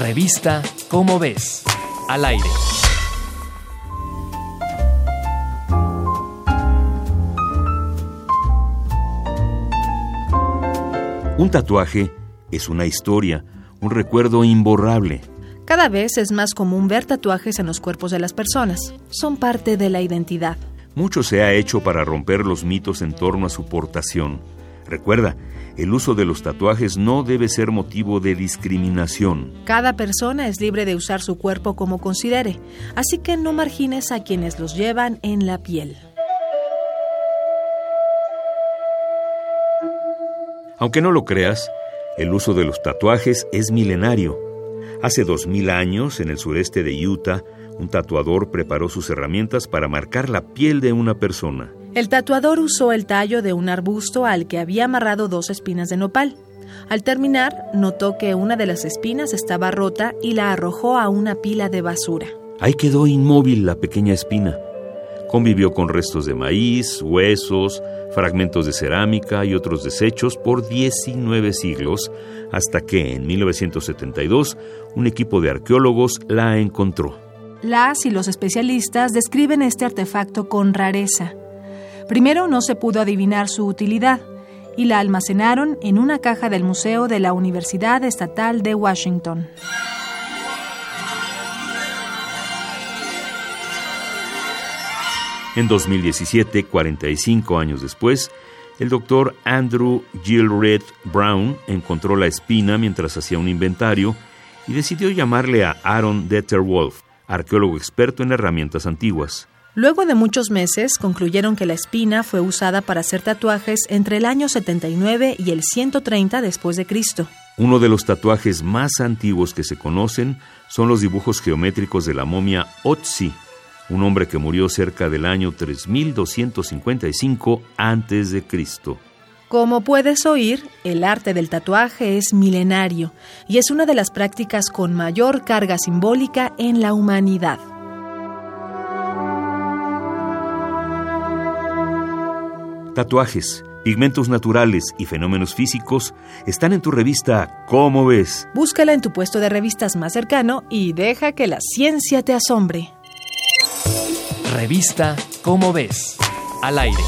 Revista Cómo ves. Al aire. Un tatuaje es una historia, un recuerdo imborrable. Cada vez es más común ver tatuajes en los cuerpos de las personas. Son parte de la identidad. Mucho se ha hecho para romper los mitos en torno a su portación. Recuerda, el uso de los tatuajes no debe ser motivo de discriminación. Cada persona es libre de usar su cuerpo como considere, así que no margines a quienes los llevan en la piel. Aunque no lo creas, el uso de los tatuajes es milenario. Hace dos mil años, en el sureste de Utah, un tatuador preparó sus herramientas para marcar la piel de una persona. El tatuador usó el tallo de un arbusto al que había amarrado dos espinas de nopal. Al terminar, notó que una de las espinas estaba rota y la arrojó a una pila de basura. Ahí quedó inmóvil la pequeña espina. Convivió con restos de maíz, huesos, fragmentos de cerámica y otros desechos por 19 siglos, hasta que en 1972 un equipo de arqueólogos la encontró. Las y los especialistas describen este artefacto con rareza. Primero no se pudo adivinar su utilidad y la almacenaron en una caja del Museo de la Universidad Estatal de Washington. En 2017, 45 años después, el doctor Andrew Gilred Brown encontró la espina mientras hacía un inventario y decidió llamarle a Aaron Detterwolf, arqueólogo experto en herramientas antiguas. Luego de muchos meses, concluyeron que la espina fue usada para hacer tatuajes entre el año 79 y el 130 después de Cristo. Uno de los tatuajes más antiguos que se conocen son los dibujos geométricos de la momia Otzi, un hombre que murió cerca del año 3255 antes de Cristo. Como puedes oír, el arte del tatuaje es milenario y es una de las prácticas con mayor carga simbólica en la humanidad. Tatuajes, pigmentos naturales y fenómenos físicos están en tu revista ¿Cómo ves? Búscala en tu puesto de revistas más cercano y deja que la ciencia te asombre. Revista ¿Cómo ves? Al aire.